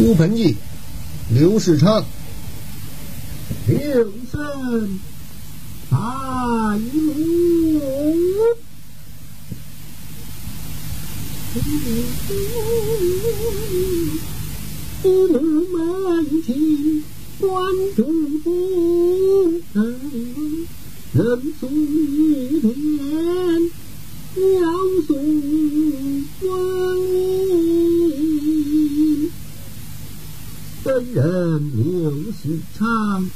乌盆记，刘世昌。刘生，大怒！一路门前关主公，人送一天鸟送温衣。本人刘世昌，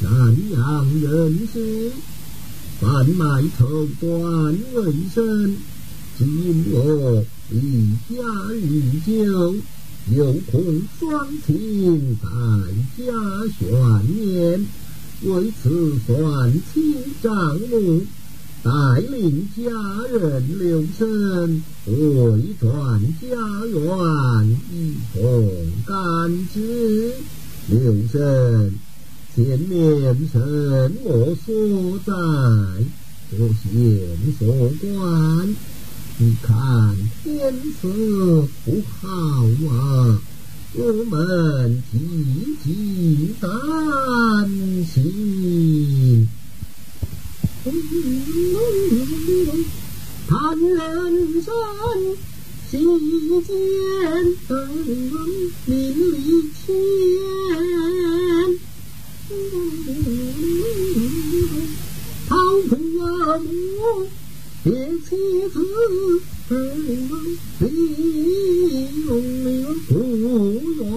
南阳人士，贩卖绸缎为生。今我离家日久。有空双亲在家悬念，为此算请丈母带领家人留神，回转家园一同感知。留神，前面什么所在？我先所观。你看天色不好啊，我们急急担心。看人生喜见名利牵，好父啊母。别妻子，离永不远。道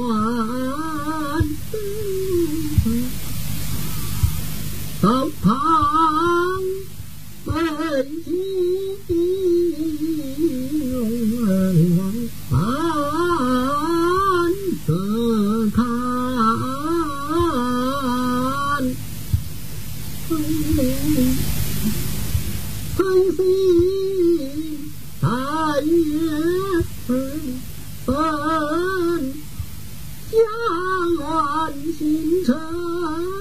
旁为妻安得看。春心三月分，家园新城世间八天边。狂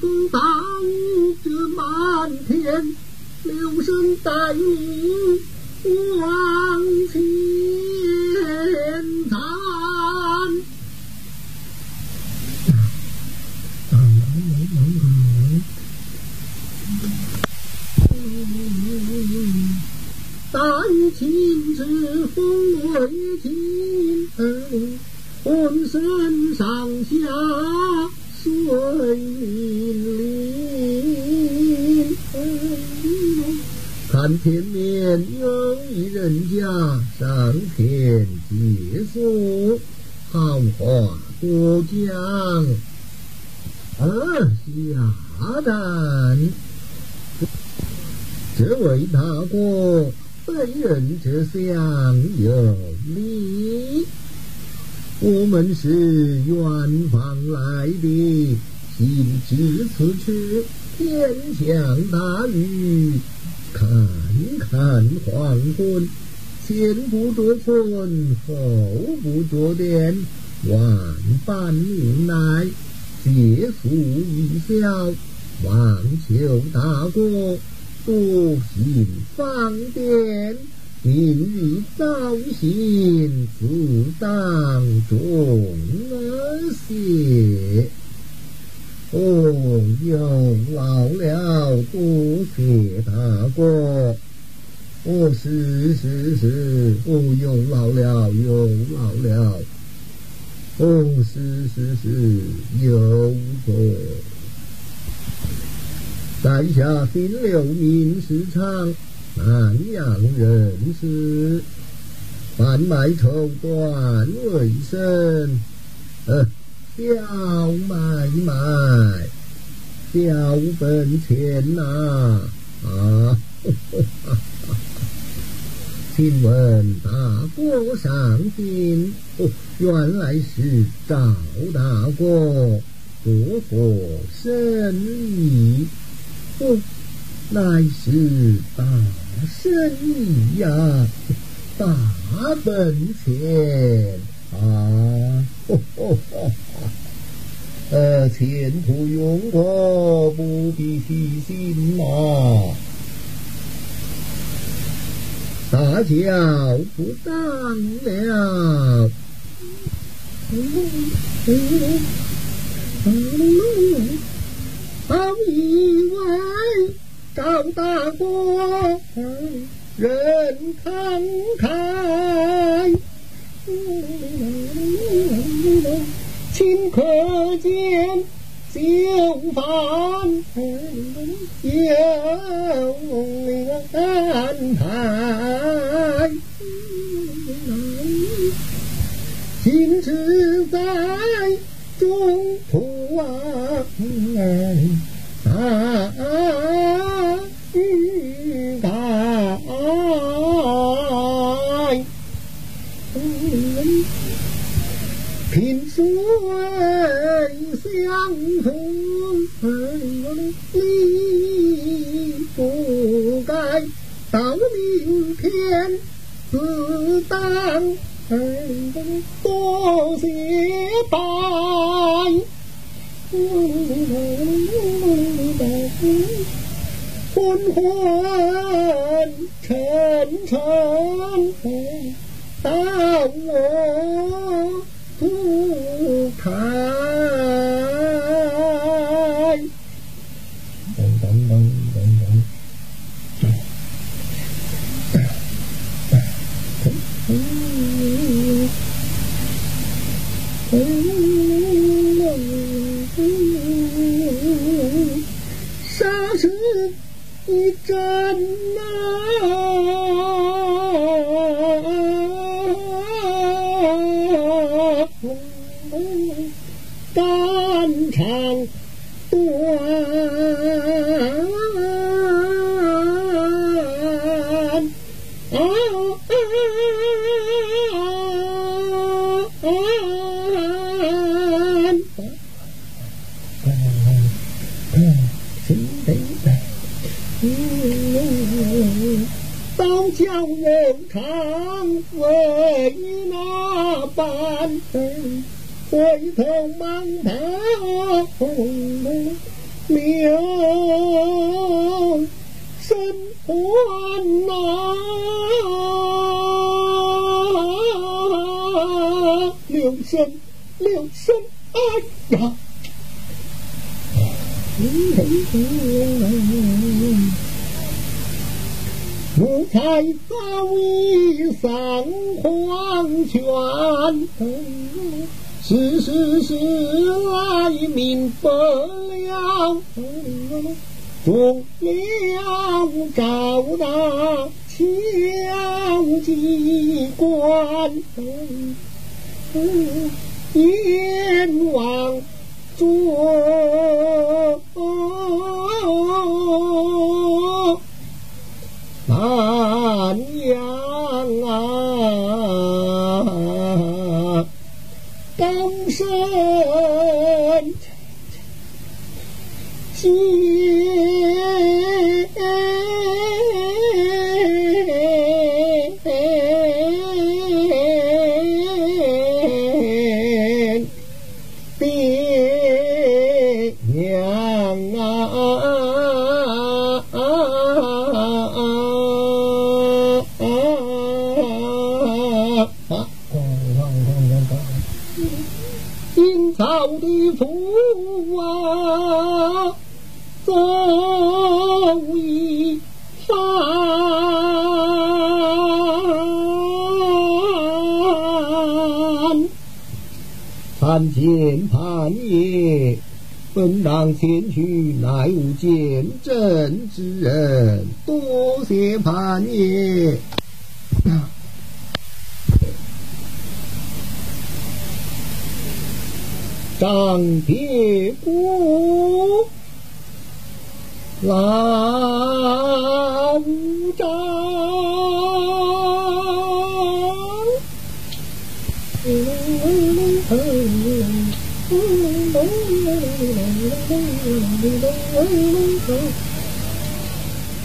风大雨遮漫天，留声带领往前大雨侵至风为尽，浑身上下。水淋淋，看前面有一人家上前解说，好话多讲。二下蛋，这位大哥，本人这相有礼。我们是远方来的，行至此处，天降大雨，看看黄昏，前不着村，后不着店，万般无奈，借宿一宵，望求大哥多行方便。明日早行，自当中些。哦，有劳了，多谢大哥。哦，是是是，哦，有劳了，有劳了。哦，是是是，有错。在下姓刘，名世。昌。南阳人士，贩卖绸缎为生，呃，小买卖，小本钱呐啊！请问大哥上京？哦，原来是赵大哥，多何生意？哦。乃是大生意呀，大本钱啊！呃，前途永阔，不必提心呐。大脚不当了。以为赵大国人慷慨，顷可见就犯有安排。今只在中途啊，哎，啊啊。Mm-hmm. 枪人长为那般，回头忙跑留神魂呐，留神留神，哎呀！奴才早已上黄泉，是是是来明白了，中了赵大枪机关，阎的父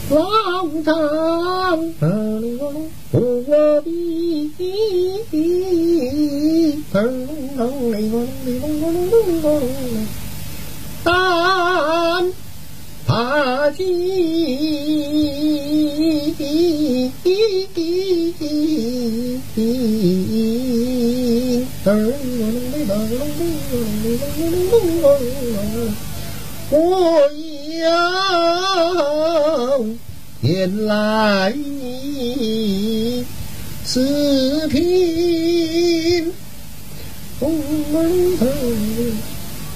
老长我比但怕金我要原来你是贫，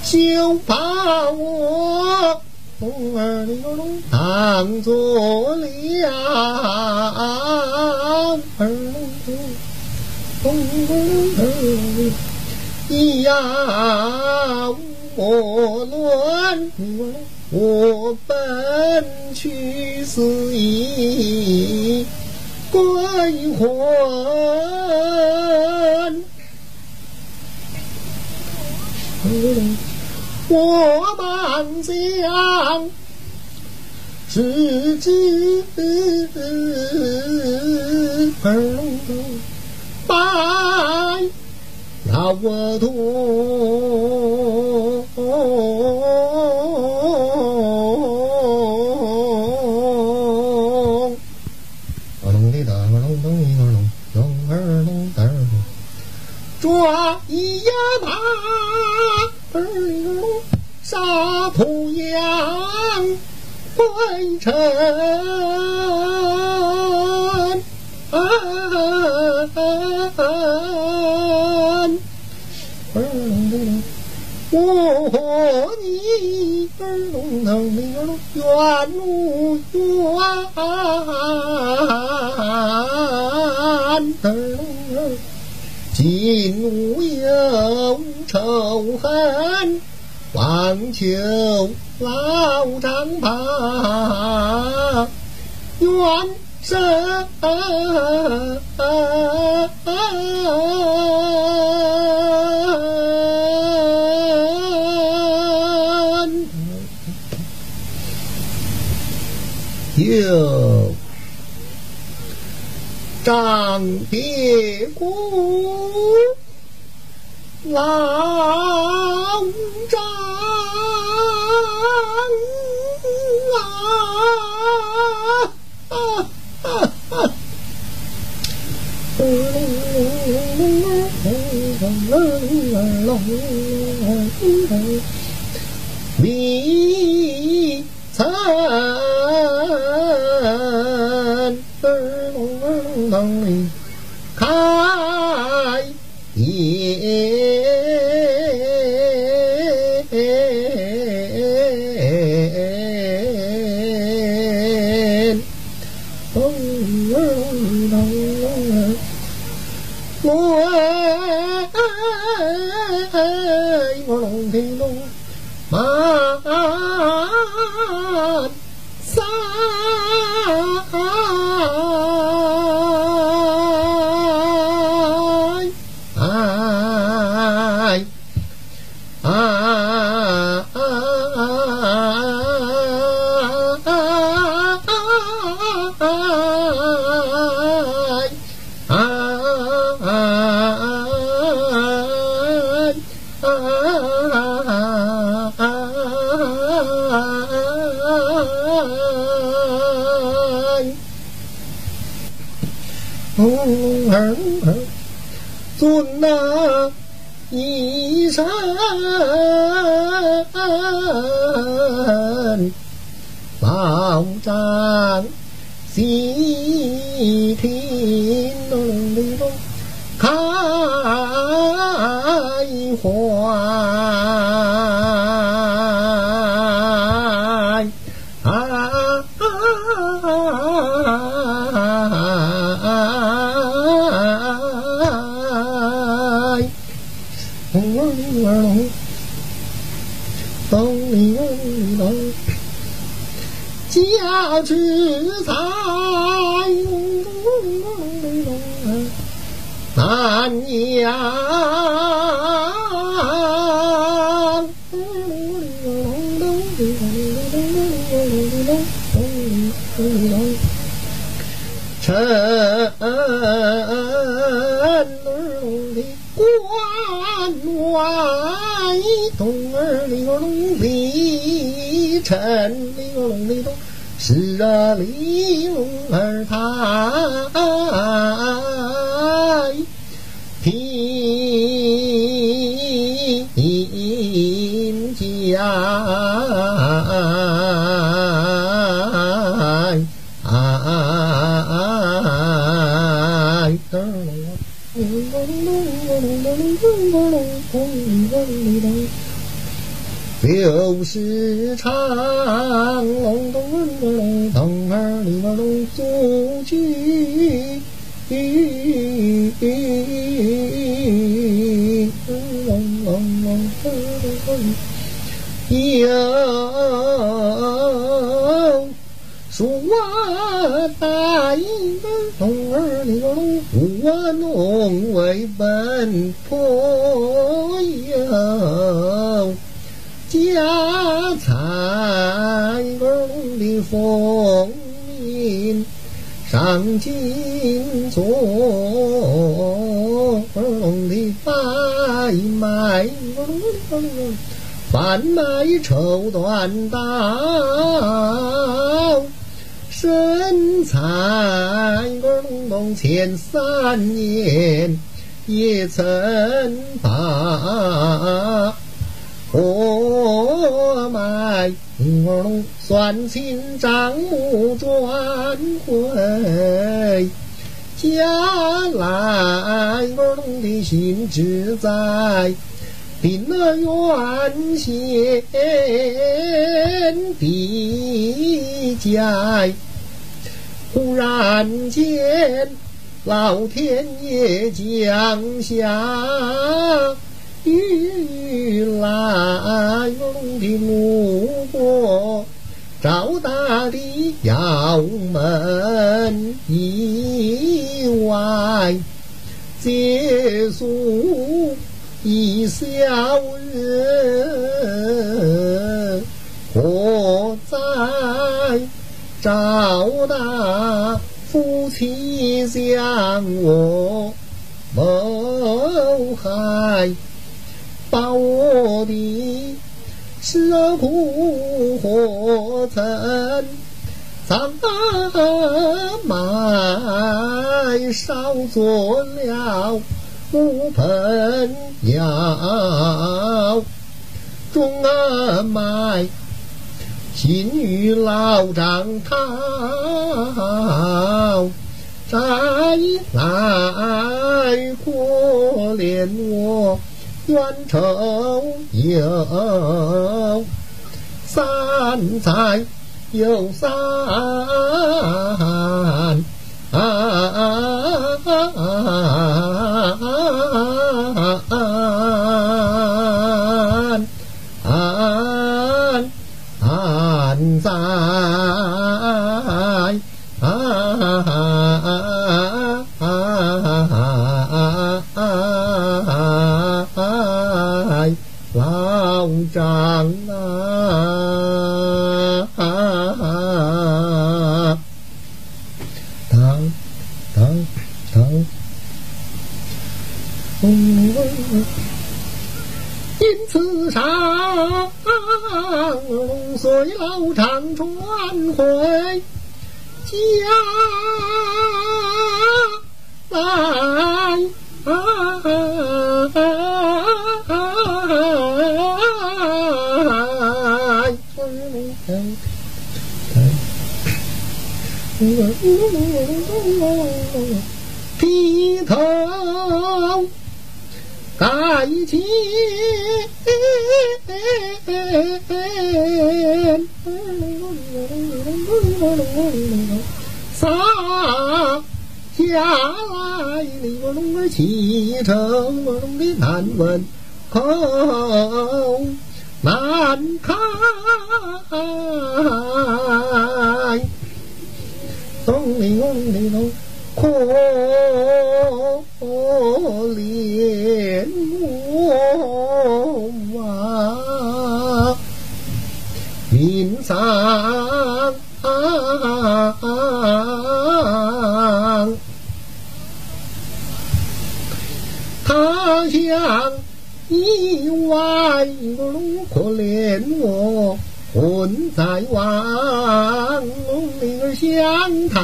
就把我当作了呀。我乱，我奔去是一鬼魂，我满想是只白我徒。今无有仇恨，望求老张把冤伸。有张别谷老张啊！啊啊啊的关外，东儿里个龙里城里个龙里头，是啊里龙儿太六时长，隆咚隆咚咚儿里个隆足句，隆隆隆咚有说大一个咚儿里个隆，我弄为本坡儿的丰民上金座，儿的摆卖，贩卖绸缎刀，身材儿龙前三年也曾把。我龙算清账目转回，家来我龙的心志在，定了原先的家，忽然间老天爷降下。雨来龙的路过，赵大的窑门以外，结束一小人，何在赵大夫妻相我谋害？把我的尸骨火曾藏埋，烧作了木盆窑，中啊埋心与老张讨，再来可怜我。冤仇有三载有三此上随老长传回家来。披头盖肩，撒下来的我龙儿启程，我龙的难问口难开。东里东里东，可外可怜我魂在王，灵儿相太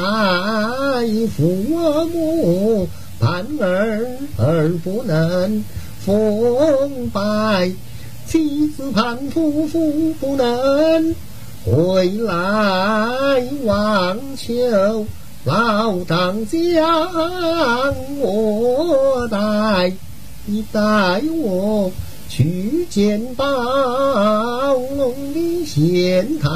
父母，盼儿儿不能奉拜，妻子盼夫妇不能回来望求。老丈将我带，你带我去见宝龙的县太。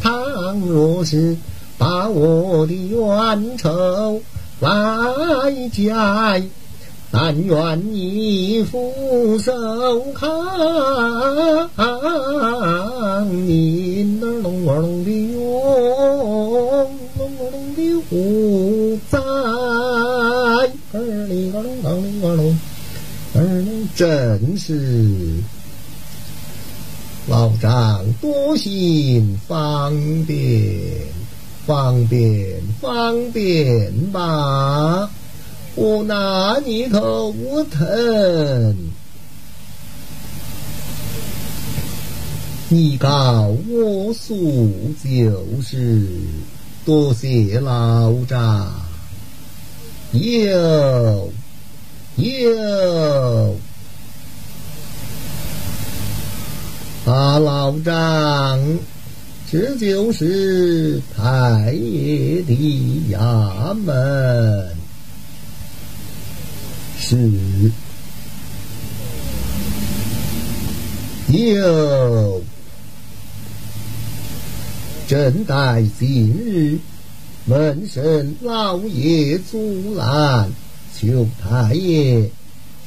倘若是把我的冤仇来解，但愿你俯首看，你那龙儿龙的冤。在儿里个龙当里个龙，真是老丈多心方便，方便方便吧，我拿你头疼，你告我诉就是。多谢老丈，有有，啊，老丈，这就是太爷的衙门，是有。正待今日，门神老爷阻拦，求太爷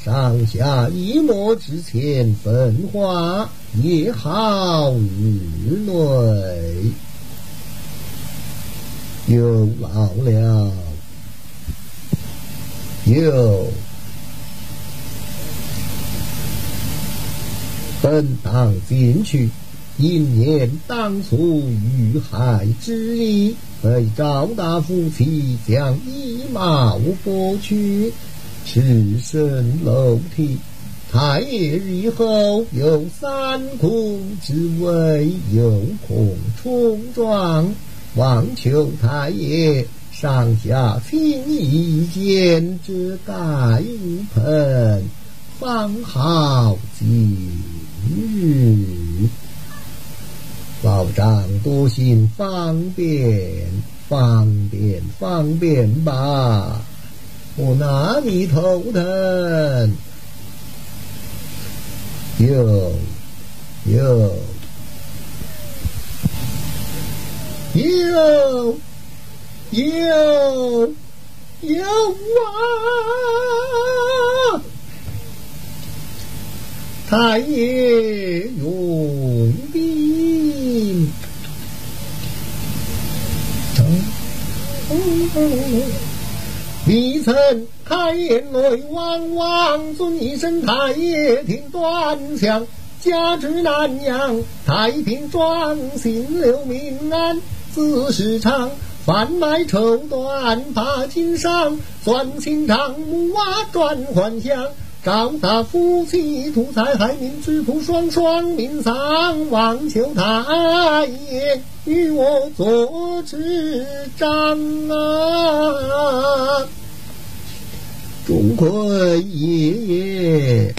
上下一诺之前分化，也好日内又老了，又本当进去。因念当初遇害之意，被赵大夫妻将衣帽剥去，赤身露体。太爷日后有三空之危，有恐冲撞，望求太爷上下亲意见之改盆，方好今日。老丈多心方便，方便方便吧，我拿你头疼。有有有有有啊！太爷用兵，未曾开言内王王尊一声太爷听端详，家住南阳太平庄心留民安，自是长贩卖绸缎把经商，钻心账目瓦转还乡。赵大夫妻图财害命，知徒双双命丧，望求太爷与我做执掌啊！钟馗爷爷。